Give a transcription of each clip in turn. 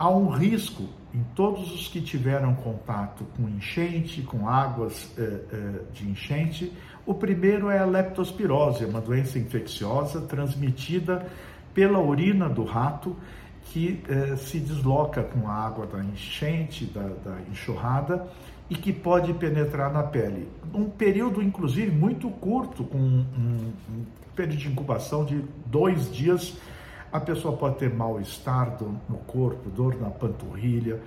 há um risco em todos os que tiveram contato com enchente, com águas eh, eh, de enchente. O primeiro é a leptospirose, uma doença infecciosa transmitida pela urina do rato que eh, se desloca com a água da enchente, da, da enxurrada e que pode penetrar na pele. Um período, inclusive, muito curto, com um, um período de incubação de dois dias a pessoa pode ter mal-estar no corpo, dor na panturrilha,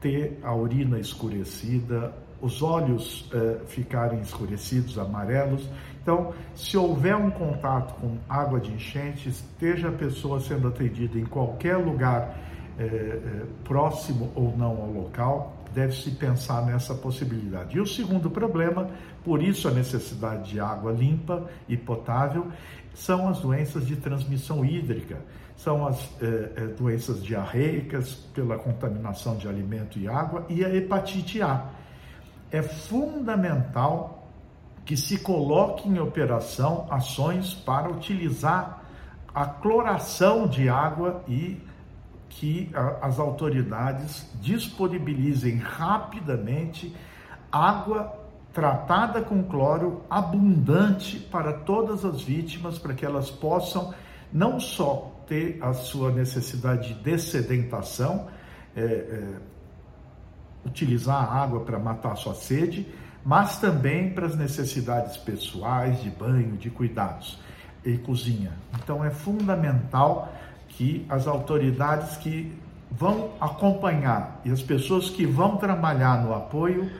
ter a urina escurecida, os olhos eh, ficarem escurecidos, amarelos. Então, se houver um contato com água de enchente, esteja a pessoa sendo atendida em qualquer lugar eh, eh, próximo ou não ao local, deve-se pensar nessa possibilidade. E o segundo problema, por isso a necessidade de água limpa e potável, são as doenças de transmissão hídrica, são as eh, eh, doenças diarreicas pela contaminação de alimento e água e a hepatite A. É fundamental que se coloque em operação ações para utilizar a cloração de água e que as autoridades disponibilizem rapidamente água tratada com cloro abundante para todas as vítimas, para que elas possam não só ter a sua necessidade de dessedentação, é, é, utilizar a água para matar a sua sede, mas também para as necessidades pessoais, de banho, de cuidados e cozinha. Então é fundamental que as autoridades que vão acompanhar e as pessoas que vão trabalhar no apoio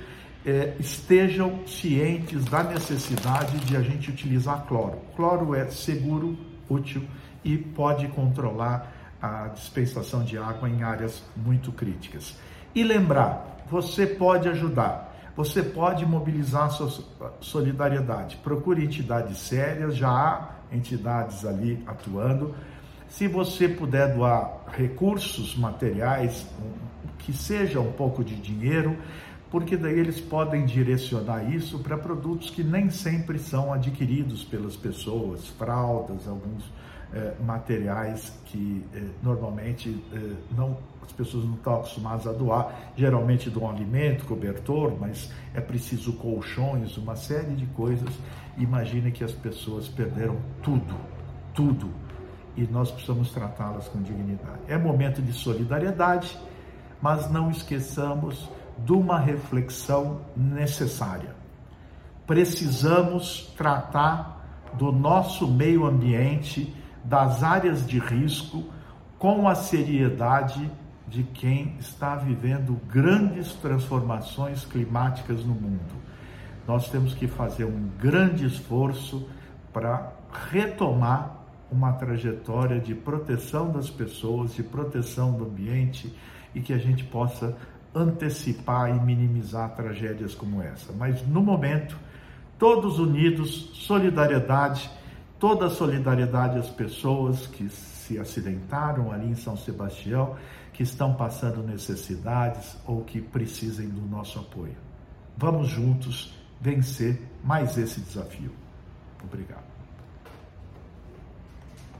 eh, estejam cientes da necessidade de a gente utilizar cloro. Cloro é seguro, útil e pode controlar a dispensação de água em áreas muito críticas. E lembrar, você pode ajudar. Você pode mobilizar sua solidariedade. Procure entidades sérias, já há entidades ali atuando se você puder doar recursos materiais, que seja um pouco de dinheiro, porque daí eles podem direcionar isso para produtos que nem sempre são adquiridos pelas pessoas, fraldas, alguns eh, materiais que eh, normalmente eh, não, as pessoas não estão acostumadas a doar. Geralmente doam alimento, cobertor, mas é preciso colchões, uma série de coisas. Imagine que as pessoas perderam tudo, tudo e nós precisamos tratá-las com dignidade. É momento de solidariedade, mas não esqueçamos de uma reflexão necessária. Precisamos tratar do nosso meio ambiente, das áreas de risco, com a seriedade de quem está vivendo grandes transformações climáticas no mundo. Nós temos que fazer um grande esforço para retomar uma trajetória de proteção das pessoas, de proteção do ambiente e que a gente possa antecipar e minimizar tragédias como essa. Mas no momento, todos unidos, solidariedade, toda a solidariedade às pessoas que se acidentaram ali em São Sebastião, que estão passando necessidades ou que precisem do nosso apoio. Vamos juntos vencer mais esse desafio. Obrigado.